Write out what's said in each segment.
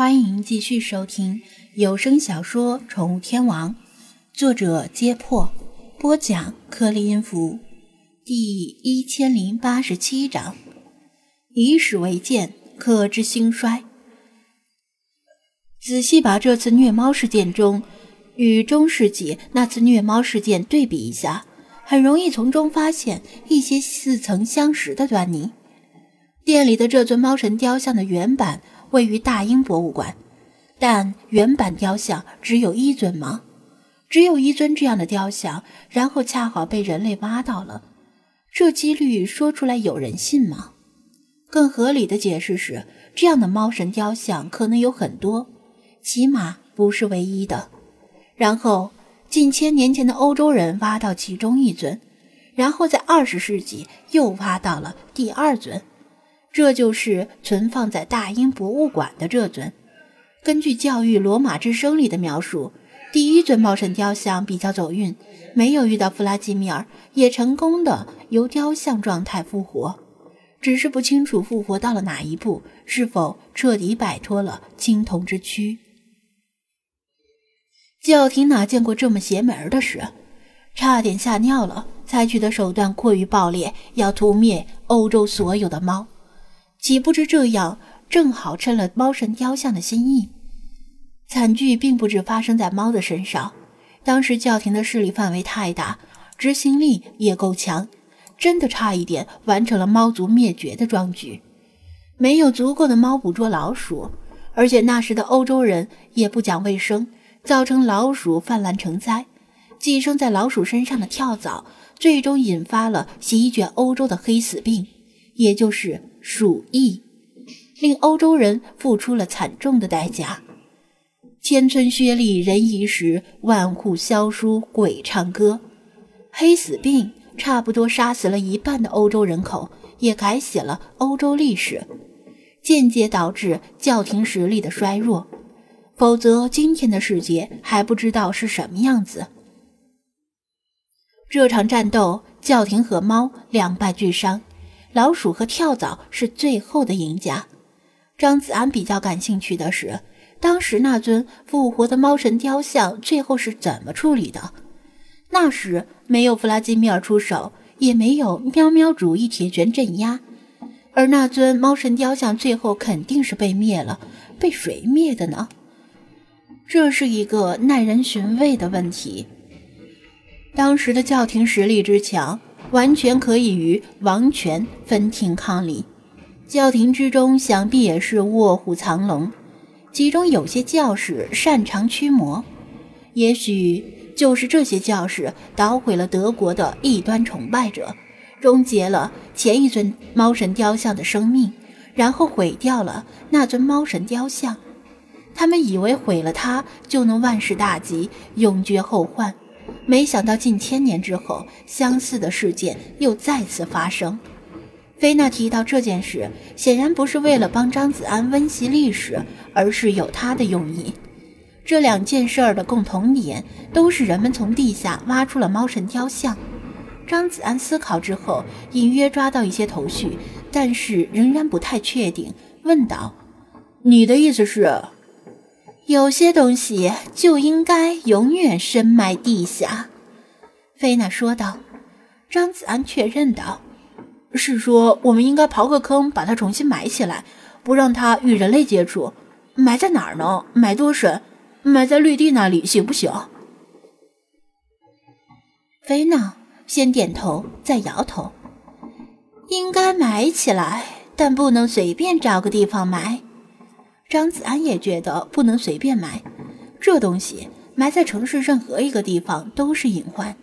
欢迎继续收听有声小说《宠物天王》，作者：揭破，播讲：克里音符，第一千零八十七章：以史为鉴，可知兴衰。仔细把这次虐猫事件中与中世纪那次虐猫事件对比一下，很容易从中发现一些似曾相识的端倪。店里的这尊猫神雕像的原版。位于大英博物馆，但原版雕像只有一尊吗？只有一尊这样的雕像，然后恰好被人类挖到了，这几率说出来有人信吗？更合理的解释是，这样的猫神雕像可能有很多，起码不是唯一的。然后近千年前的欧洲人挖到其中一尊，然后在二十世纪又挖到了第二尊。这就是存放在大英博物馆的这尊。根据《教育罗马之声》里的描述，第一尊猫神雕像比较走运，没有遇到弗拉基米尔，也成功的由雕像状态复活，只是不清楚复活到了哪一步，是否彻底摆脱了青铜之躯。教廷哪见过这么邪门的事，差点吓尿了。采取的手段过于暴烈，要屠灭欧洲所有的猫。岂不知这样正好趁了猫神雕像的心意。惨剧并不止发生在猫的身上，当时教廷的势力范围太大，执行力也够强，真的差一点完成了猫族灭绝的壮举。没有足够的猫捕捉老鼠，而且那时的欧洲人也不讲卫生，造成老鼠泛滥成灾。寄生在老鼠身上的跳蚤，最终引发了席卷欧洲的黑死病，也就是。鼠疫令欧洲人付出了惨重的代价，千村薛立人遗时，万户萧疏鬼唱歌。黑死病差不多杀死了一半的欧洲人口，也改写了欧洲历史，间接导致教廷实力的衰弱。否则，今天的世界还不知道是什么样子。这场战斗，教廷和猫两败俱伤。老鼠和跳蚤是最后的赢家。张子安比较感兴趣的是，当时那尊复活的猫神雕像最后是怎么处理的？那时没有弗拉基米尔出手，也没有喵喵主义铁拳镇压，而那尊猫神雕像最后肯定是被灭了。被谁灭的呢？这是一个耐人寻味的问题。当时的教廷实力之强。完全可以与王权分庭抗礼，教廷之中想必也是卧虎藏龙，其中有些教士擅长驱魔，也许就是这些教士捣毁了德国的异端崇拜者，终结了前一尊猫神雕像的生命，然后毁掉了那尊猫神雕像。他们以为毁了它就能万事大吉，永绝后患。没想到近千年之后，相似的事件又再次发生。菲娜提到这件事，显然不是为了帮张子安温习历史，而是有他的用意。这两件事儿的共同点都是人们从地下挖出了猫神雕像。张子安思考之后，隐约抓到一些头绪，但是仍然不太确定，问道：“你的意思是？”有些东西就应该永远深埋地下，菲娜说道。张子安确认道：“是说我们应该刨个坑，把它重新埋起来，不让它与人类接触。埋在哪儿呢？埋多深？埋在绿地那里行不行？”菲娜先点头，再摇头：“应该埋起来，但不能随便找个地方埋。”张子安也觉得不能随便埋，这东西埋在城市任何一个地方都是隐患，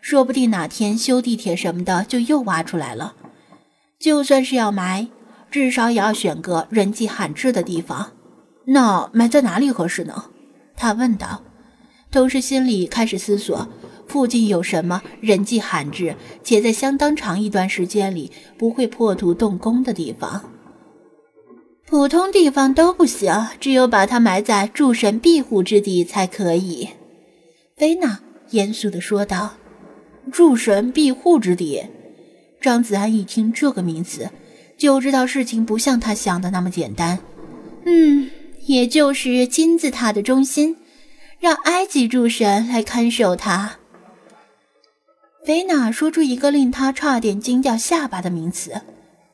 说不定哪天修地铁什么的就又挖出来了。就算是要埋，至少也要选个人迹罕至的地方。那埋在哪里合适呢？他问道，同时心里开始思索附近有什么人迹罕至且在相当长一段时间里不会破土动工的地方。普通地方都不行，只有把它埋在诸神庇护之地才可以。”菲娜严肃地说道。“诸神庇护之地。”张子安一听这个名词，就知道事情不像他想的那么简单。嗯，也就是金字塔的中心，让埃及诸神来看守它。菲娜说出一个令他差点惊掉下巴的名词：“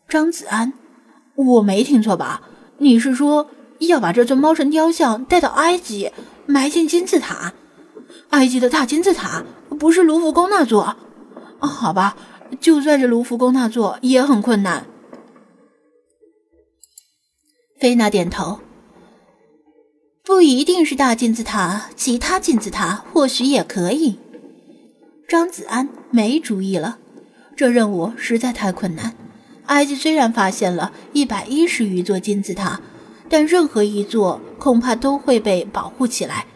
张子安，我没听错吧？你是说要把这尊猫神雕像带到埃及，埋进金字塔？埃及的大金字塔不是卢浮宫那座？好吧，就算是卢浮宫那座，也很困难。”菲娜点头。不一定是大金字塔，其他金字塔或许也可以。张子安没主意了，这任务实在太困难。埃及虽然发现了一百一十余座金字塔，但任何一座恐怕都会被保护起来。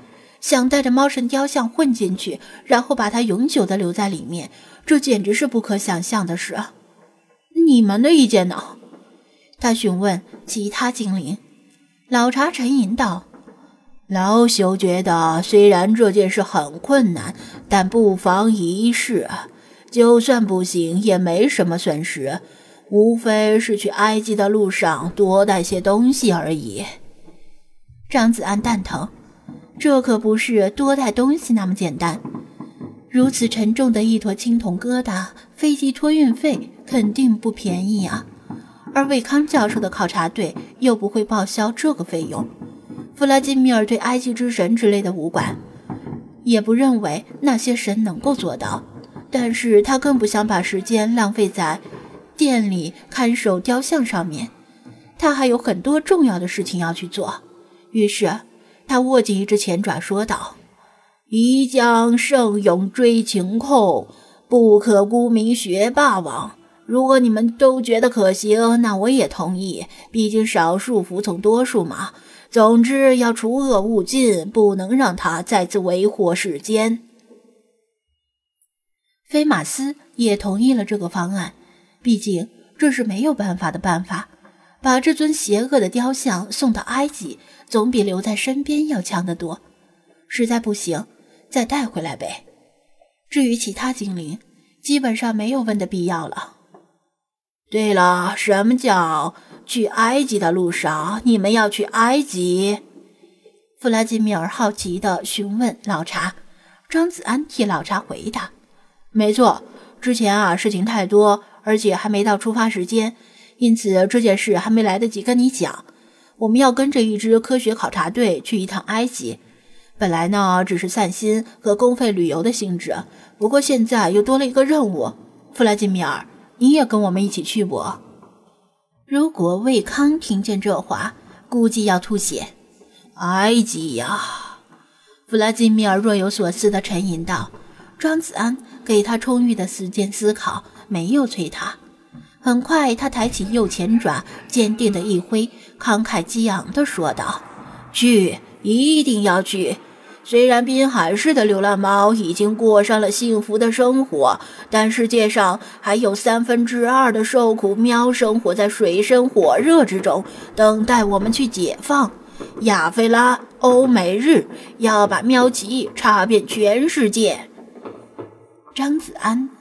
想带着猫神雕像混进去，然后把它永久的留在里面，这简直是不可想象的事。你们的意见呢？他询问其他精灵。老茶沉吟道。老朽觉得，虽然这件事很困难，但不妨一试。就算不行，也没什么损失，无非是去埃及的路上多带些东西而已。张子安蛋疼，这可不是多带东西那么简单。如此沉重的一坨青铜疙瘩，飞机托运费肯定不便宜啊！而魏康教授的考察队又不会报销这个费用。弗拉基米尔对埃及之神之类的无关，也不认为那些神能够做到。但是他更不想把时间浪费在店里看守雕像上面，他还有很多重要的事情要去做。于是他握紧一只前爪，说道：“一将胜勇追晴空，不可沽名学霸王。如果你们都觉得可行，那我也同意。毕竟少数服从多数嘛。”总之，要除恶务尽，不能让他再次为祸世间。菲马斯也同意了这个方案，毕竟这是没有办法的办法。把这尊邪恶的雕像送到埃及，总比留在身边要强得多。实在不行，再带回来呗。至于其他精灵，基本上没有问的必要了。对了，什么叫？去埃及的路上，你们要去埃及？弗拉基米尔好奇地询问老查。张子安替老查回答：“没错，之前啊事情太多，而且还没到出发时间，因此这件事还没来得及跟你讲。我们要跟着一支科学考察队去一趟埃及。本来呢只是散心和公费旅游的性质，不过现在又多了一个任务。弗拉基米尔，你也跟我们一起去不？”如果魏康听见这话，估计要吐血。埃及呀，弗拉基米尔若有所思地沉吟道。庄子安给他充裕的时间思考，没有催他。很快，他抬起右前爪，坚定地一挥，慷慨激昂地说道：“去，一定要去！”虽然滨海市的流浪猫已经过上了幸福的生活，但世界上还有三分之二的受苦喵生活在水深火热之中，等待我们去解放。亚非拉、欧美日要把喵旗插遍全世界。张子安。